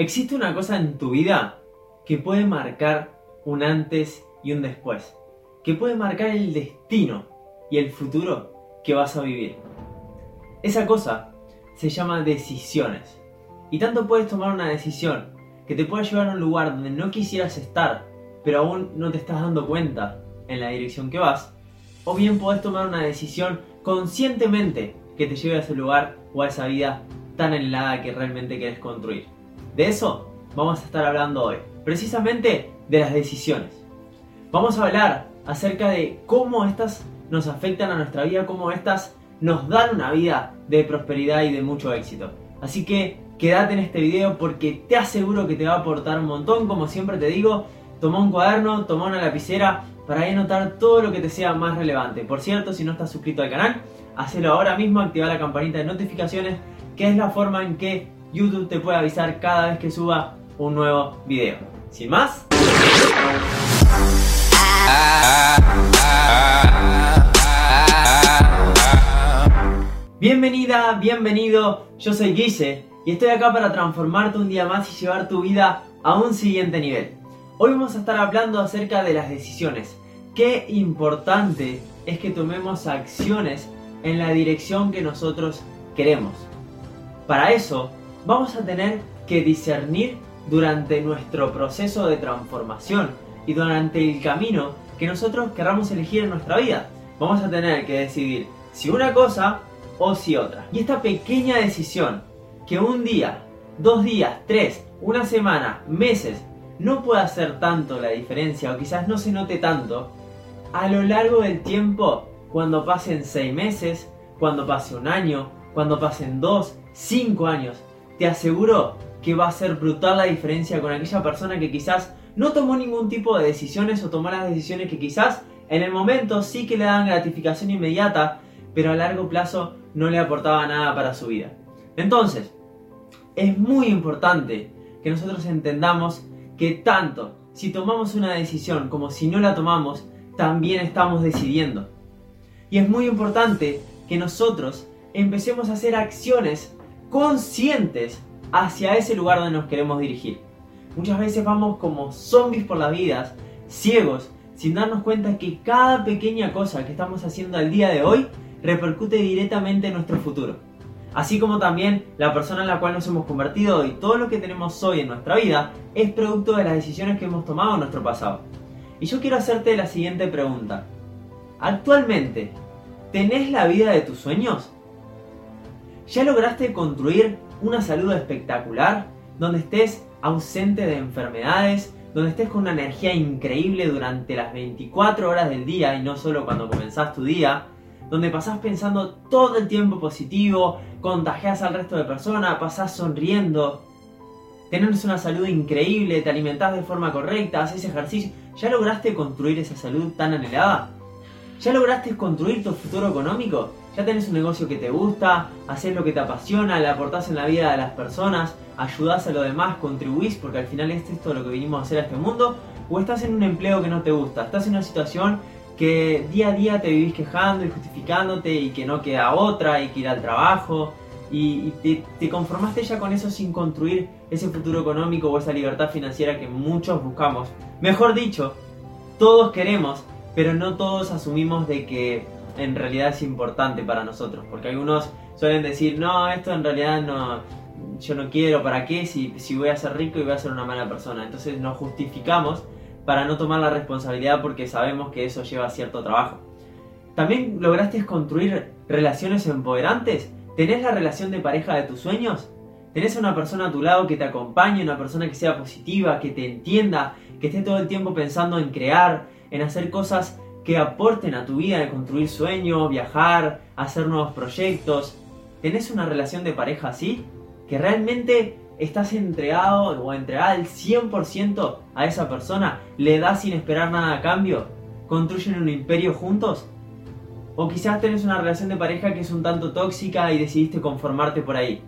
Existe una cosa en tu vida que puede marcar un antes y un después, que puede marcar el destino y el futuro que vas a vivir. Esa cosa se llama decisiones. Y tanto puedes tomar una decisión que te pueda llevar a un lugar donde no quisieras estar, pero aún no te estás dando cuenta en la dirección que vas, o bien puedes tomar una decisión conscientemente que te lleve a ese lugar o a esa vida tan anhelada que realmente quieres construir. De eso vamos a estar hablando hoy, precisamente de las decisiones. Vamos a hablar acerca de cómo estas nos afectan a nuestra vida, cómo estas nos dan una vida de prosperidad y de mucho éxito. Así que quédate en este video porque te aseguro que te va a aportar un montón, como siempre te digo, toma un cuaderno, toma una lapicera para anotar todo lo que te sea más relevante. Por cierto, si no estás suscrito al canal, hacelo ahora mismo, activa la campanita de notificaciones, que es la forma en que YouTube te puede avisar cada vez que suba un nuevo video. Sin más. Bienvenida, bienvenido, yo soy Guise y estoy acá para transformarte un día más y llevar tu vida a un siguiente nivel. Hoy vamos a estar hablando acerca de las decisiones. Qué importante es que tomemos acciones en la dirección que nosotros queremos. Para eso vamos a tener que discernir durante nuestro proceso de transformación y durante el camino que nosotros querramos elegir en nuestra vida. Vamos a tener que decidir si una cosa o si otra. Y esta pequeña decisión, que un día, dos días, tres, una semana, meses, no pueda hacer tanto la diferencia o quizás no se note tanto, a lo largo del tiempo, cuando pasen seis meses, cuando pase un año, cuando pasen dos, cinco años, te aseguro que va a ser brutal la diferencia con aquella persona que quizás no tomó ningún tipo de decisiones o tomó las decisiones que quizás en el momento sí que le dan gratificación inmediata, pero a largo plazo no le aportaba nada para su vida. Entonces, es muy importante que nosotros entendamos que tanto si tomamos una decisión como si no la tomamos, también estamos decidiendo. Y es muy importante que nosotros empecemos a hacer acciones conscientes hacia ese lugar donde nos queremos dirigir. Muchas veces vamos como zombies por las vidas, ciegos, sin darnos cuenta que cada pequeña cosa que estamos haciendo al día de hoy repercute directamente en nuestro futuro. Así como también la persona en la cual nos hemos convertido y todo lo que tenemos hoy en nuestra vida es producto de las decisiones que hemos tomado en nuestro pasado. Y yo quiero hacerte la siguiente pregunta. Actualmente, ¿tenés la vida de tus sueños? ¿Ya lograste construir una salud espectacular? Donde estés ausente de enfermedades, donde estés con una energía increíble durante las 24 horas del día y no solo cuando comenzás tu día, donde pasás pensando todo el tiempo positivo, contagias al resto de personas, pasás sonriendo, tenés una salud increíble, te alimentás de forma correcta, haces ejercicio, ¿ya lograste construir esa salud tan anhelada? ¿Ya lograste construir tu futuro económico? ¿Ya tenés un negocio que te gusta? ¿Haces lo que te apasiona? ¿Le aportás en la vida de las personas? ¿Ayudás a los demás? ¿Contribuís? Porque al final es esto lo que vinimos a hacer a este mundo. ¿O estás en un empleo que no te gusta? ¿Estás en una situación que día a día te vivís quejando y justificándote y que no queda otra y que ir al trabajo? Y, te, te conformaste ya con eso sin construir ese futuro económico o esa libertad financiera que muchos buscamos. Mejor dicho, todos queremos pero no todos asumimos de que en realidad es importante para nosotros, porque algunos suelen decir, no, esto en realidad no, yo no quiero, ¿para qué? Si, si voy a ser rico y voy a ser una mala persona. Entonces nos justificamos para no tomar la responsabilidad porque sabemos que eso lleva cierto trabajo. ¿También lograste construir relaciones empoderantes? ¿Tenés la relación de pareja de tus sueños? ¿Tenés una persona a tu lado que te acompañe, una persona que sea positiva, que te entienda, que esté todo el tiempo pensando en crear, en hacer cosas que aporten a tu vida, de construir sueños, viajar, hacer nuevos proyectos. ¿Tenés una relación de pareja así? ¿Que realmente estás entregado o entregada al 100% a esa persona? ¿Le das sin esperar nada a cambio? ¿Construyen un imperio juntos? O quizás tenés una relación de pareja que es un tanto tóxica y decidiste conformarte por ahí.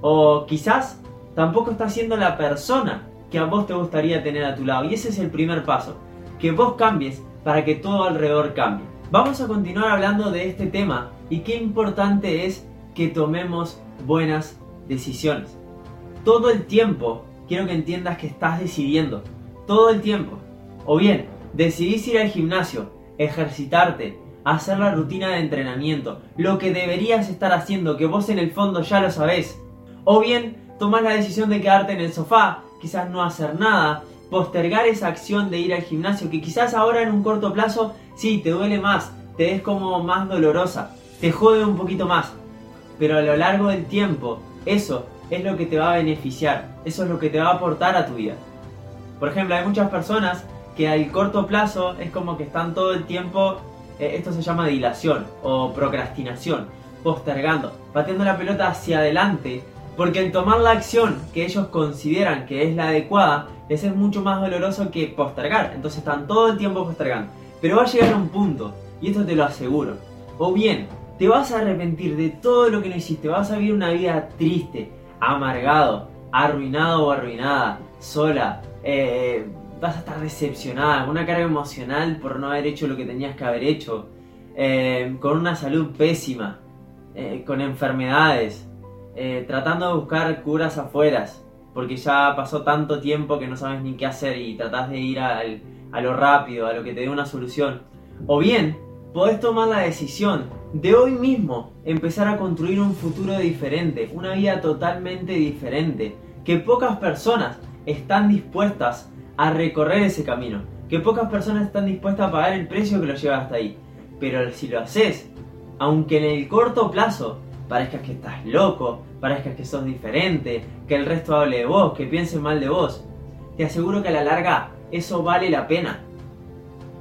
O quizás tampoco estás siendo la persona que a vos te gustaría tener a tu lado. Y ese es el primer paso que vos cambies para que todo alrededor cambie. Vamos a continuar hablando de este tema y qué importante es que tomemos buenas decisiones. todo el tiempo quiero que entiendas que estás decidiendo. Todo el tiempo. O bien, decidís ir al gimnasio, ejercitarte, hacer la rutina de entrenamiento, lo que deberías estar haciendo, que vos en el fondo ya lo sabés. O bien, tomás la decisión de quedarte en el sofá, quizás no hacer nada, postergar esa acción de ir al gimnasio, que quizás ahora en un corto plazo sí te duele más, te es como más dolorosa, te jode un poquito más, pero a lo largo del tiempo eso es lo que te va a beneficiar, eso es lo que te va a aportar a tu vida. Por ejemplo, hay muchas personas que al corto plazo es como que están todo el tiempo, eh, esto se llama dilación o procrastinación, postergando, pateando la pelota hacia adelante, porque el tomar la acción que ellos consideran que es la adecuada, les es mucho más doloroso que postergar, entonces están todo el tiempo postergando. Pero va a llegar a un punto, y esto te lo aseguro, o bien te vas a arrepentir de todo lo que no hiciste, vas a vivir una vida triste, amargado, arruinado o arruinada, sola, eh, vas a estar decepcionada, con una carga emocional por no haber hecho lo que tenías que haber hecho, eh, con una salud pésima, eh, con enfermedades, tratando de buscar curas afuera, porque ya pasó tanto tiempo que no sabes ni qué hacer y tratás de ir a lo rápido, a lo que te dé una solución. O bien, podés tomar la decisión de hoy mismo empezar a construir un futuro diferente, una vida totalmente diferente, que pocas personas están dispuestas a recorrer ese camino, que pocas personas están dispuestas a pagar el precio que lo lleva hasta ahí. Pero si lo haces, aunque en el corto plazo parezcas que estás loco, parezcas que sos diferente, que el resto hable de vos, que piense mal de vos, te aseguro que a la larga eso vale la pena.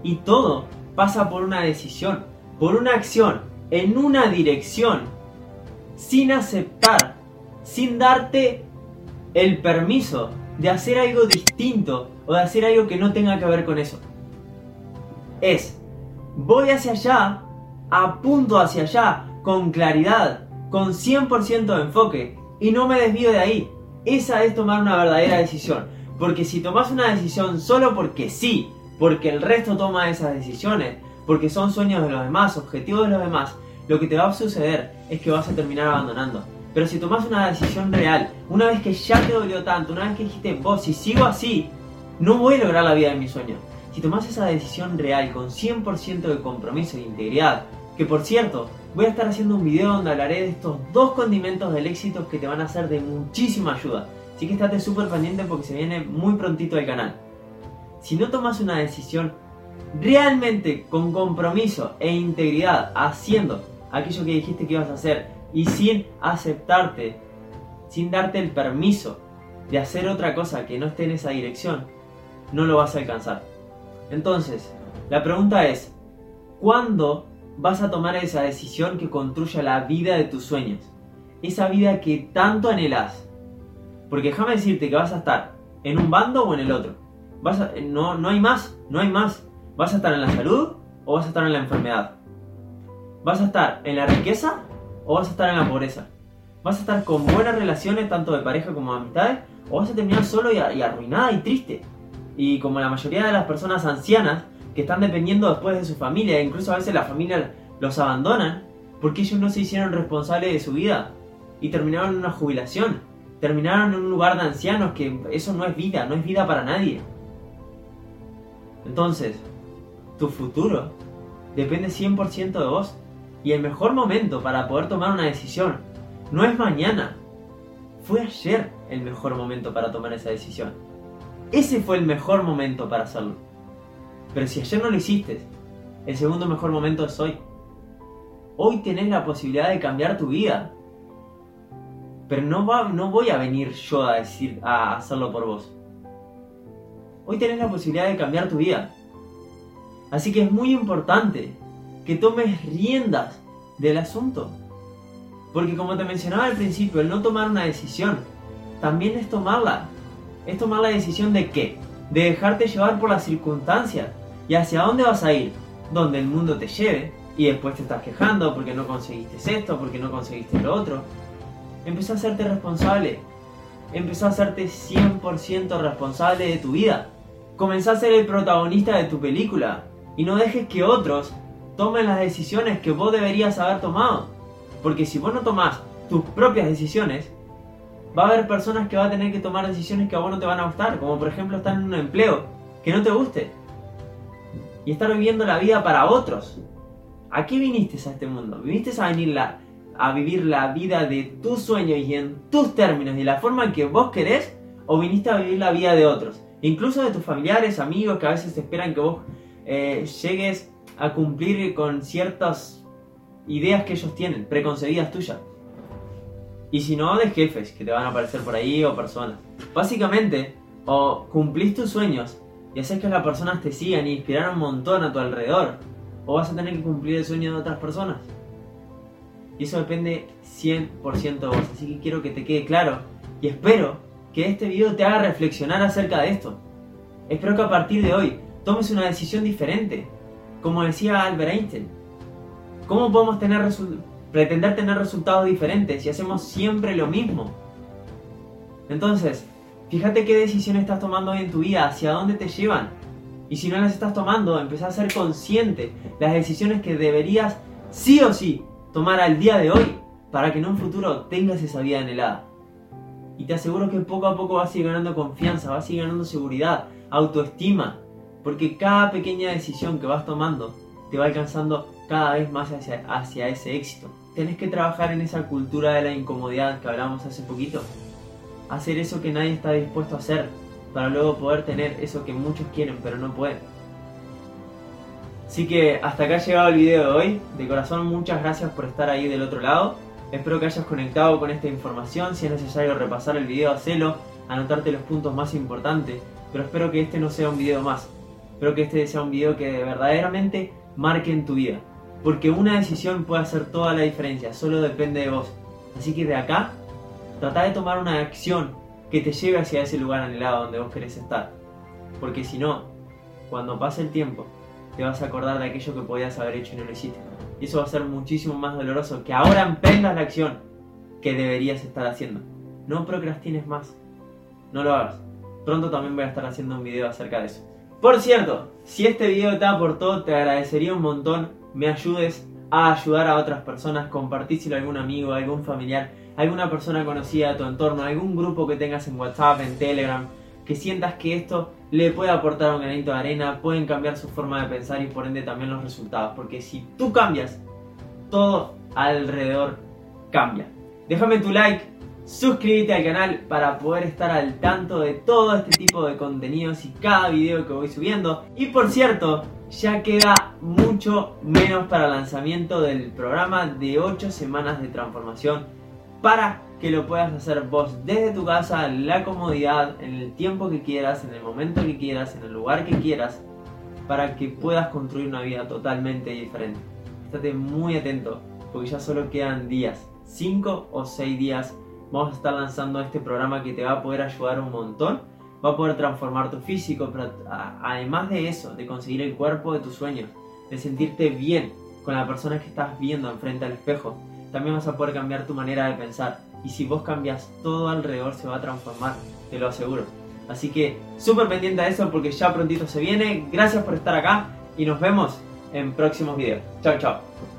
Y todo pasa por una decisión, por una acción en una dirección sin aceptar, sin darte el permiso de hacer algo distinto o de hacer algo que no tenga que ver con eso. Es, voy hacia allá, apunto hacia allá, con claridad, con 100% de enfoque y no me desvío de ahí. Esa es tomar una verdadera decisión. Porque si tomas una decisión solo porque sí, porque el resto toma esas decisiones, porque son sueños de los demás, objetivos de los demás, lo que te va a suceder es que vas a terminar abandonando. Pero si tomas una decisión real, una vez que ya te dolió tanto, una vez que dijiste, vos, si sigo así, no voy a lograr la vida de mi sueño. Si tomas esa decisión real con 100% de compromiso e integridad, que por cierto, voy a estar haciendo un video donde hablaré de estos dos condimentos del éxito que te van a ser de muchísima ayuda. Así que estate súper pendiente porque se viene muy prontito al canal. Si no tomas una decisión realmente con compromiso e integridad, haciendo aquello que dijiste que ibas a hacer y sin aceptarte, sin darte el permiso de hacer otra cosa que no esté en esa dirección, no lo vas a alcanzar. Entonces, la pregunta es, ¿cuándo vas a tomar esa decisión que construya la vida de tus sueños? Esa vida que tanto anhelas. Porque déjame decirte que vas a estar en un bando o en el otro. Vas no, no hay más, no hay más. ¿Vas a estar en la salud o vas a estar en la enfermedad? ¿Vas a estar en la riqueza o vas a estar en la pobreza? ¿Vas a estar con buenas relaciones tanto de pareja como de amistades o vas a terminar solo y, arruinada y triste? Y como la mayoría de las personas ancianas que están dependiendo después de su familia, incluso a veces la familia los abandonan porque ellos no se hicieron responsables de su vida y terminaron en una jubilación, terminaron en un lugar de ancianos que eso no es vida, no es vida para nadie. Entonces, tu futuro depende 100% de vos. Y el mejor momento para poder tomar una decisión no es mañana. Fue ayer el mejor momento para tomar esa decisión. Ese fue el mejor momento para hacerlo. Pero si ayer no lo hiciste, el segundo mejor momento es hoy. Hoy tenés la posibilidad de cambiar tu vida. Pero no, va, no voy a venir yo a, decir, a hacerlo por vos. Hoy tenés la posibilidad de cambiar tu vida. Así que es muy importante que tomes riendas del asunto. Porque como te mencionaba al principio, el no tomar una decisión también es tomarla. Es tomar la decisión de qué? De dejarte llevar por las circunstancias. ¿Y hacia dónde vas a ir? Donde el mundo te lleve y después te estás quejando porque no conseguiste esto, porque no conseguiste lo otro. Empezá a hacerte responsable. Empezá a hacerte 100% responsable de tu vida. Comenzá a ser el protagonista de tu película y no dejes que otros tomen las decisiones que vos deberías haber tomado. Porque si vos no tomás tus propias decisiones, Va a haber personas que van a tener que tomar decisiones que a vos no te van a gustar, como por ejemplo estar en un empleo que no te guste y estar viviendo la vida para otros. ¿A qué viniste a este mundo? ¿Viniste a venir a vivir la vida de tus sueños y en tus términos y la forma en que vos querés? ¿O viniste a vivir la vida de otros? Incluso de tus familiares, amigos que a veces esperan que vos eh, llegues a cumplir con ciertas ideas que ellos tienen, preconcebidas tuyas. Y si no, de jefes que te van a aparecer por ahí o personas. Básicamente, o cumplís tus sueños y haces que las personas te sigan y inspirar un montón a tu alrededor, o vas a tener que cumplir el sueño de otras personas. Y eso depende 100% de vos. Así que quiero que te quede claro y espero que este video te haga reflexionar acerca de esto. Espero que a partir de hoy tomes una decisión diferente. Como decía Albert Einstein, ¿cómo podemos tener pretender tener resultados diferentes si hacemos siempre lo mismo? Entonces, fíjate qué decisiones estás tomando hoy en tu vida, hacia dónde te llevan. Y si no las estás tomando, empezá a ser consciente las decisiones que deberías sí o sí tomar al día de hoy para que en un futuro tengas esa vida anhelada. Y te aseguro que poco a poco vas a ir ganando confianza, vas a ir ganando seguridad, autoestima, porque cada pequeña decisión que vas tomando te va alcanzando cada vez más hacia, ese éxito. Tenés que trabajar en esa cultura de la incomodidad que hablamos hace poquito. Hacer eso que nadie está dispuesto a hacer para luego poder tener eso que muchos quieren pero no pueden. Así que hasta acá ha llegado el video de hoy. De corazón muchas gracias por estar ahí del otro lado. Espero que hayas conectado con esta información. Si es necesario repasar el video, hacelo. Anotarte los puntos más importantes. Pero espero que este no sea un video más. Espero que este sea un video que verdaderamente marque en tu vida. Porque una decisión puede hacer toda la diferencia. Solo depende de vos. Así que de acá, trata de tomar una acción que te lleve hacia ese lugar anhelado donde vos querés estar. Porque si no, cuando pase el tiempo, te vas a acordar de aquello que podías haber hecho y no lo hiciste. Y eso va a ser muchísimo más doloroso que ahora emprendas la acción que deberías estar haciendo. No procrastines más. No lo hagas. Pronto también voy a estar haciendo un video acerca de eso. Por cierto, si este video te aportó, te agradecería un montón me ayudes a ayudar a otras personas, compartíselo a algún amigo, a algún familiar, alguna persona conocida de tu entorno, algún grupo que tengas en WhatsApp, en Telegram, que sientas que esto le puede aportar un granito de arena, pueden cambiar su forma de pensar y por ende también los resultados. Porque si tú cambias, todo alrededor cambia. Déjame tu like, suscríbete al canal para poder estar al tanto de todo este tipo de contenidos y cada video que voy subiendo. Y por cierto, ya queda mucho menos para el lanzamiento del programa de 8 semanas de transformación para que lo puedas hacer vos desde tu casa, en la comodidad, en el tiempo que quieras, en el momento que quieras, en el lugar que quieras, para que puedas construir una vida totalmente diferente. Estate muy atento, porque ya solo quedan días, 5 o 6 días. Vamos a estar lanzando este programa que te va a poder ayudar un montón. Va a poder transformar tu físico, pero además de eso, de conseguir el cuerpo de tus sueños, de sentirte bien con la persona que estás viendo enfrente al espejo, también vas a poder cambiar tu manera de pensar y si vos cambias todo alrededor se va a transformar, te lo aseguro. Así que súper pendiente a eso porque ya prontito se viene. Gracias por estar acá y nos vemos en próximos videos. Chao, chao.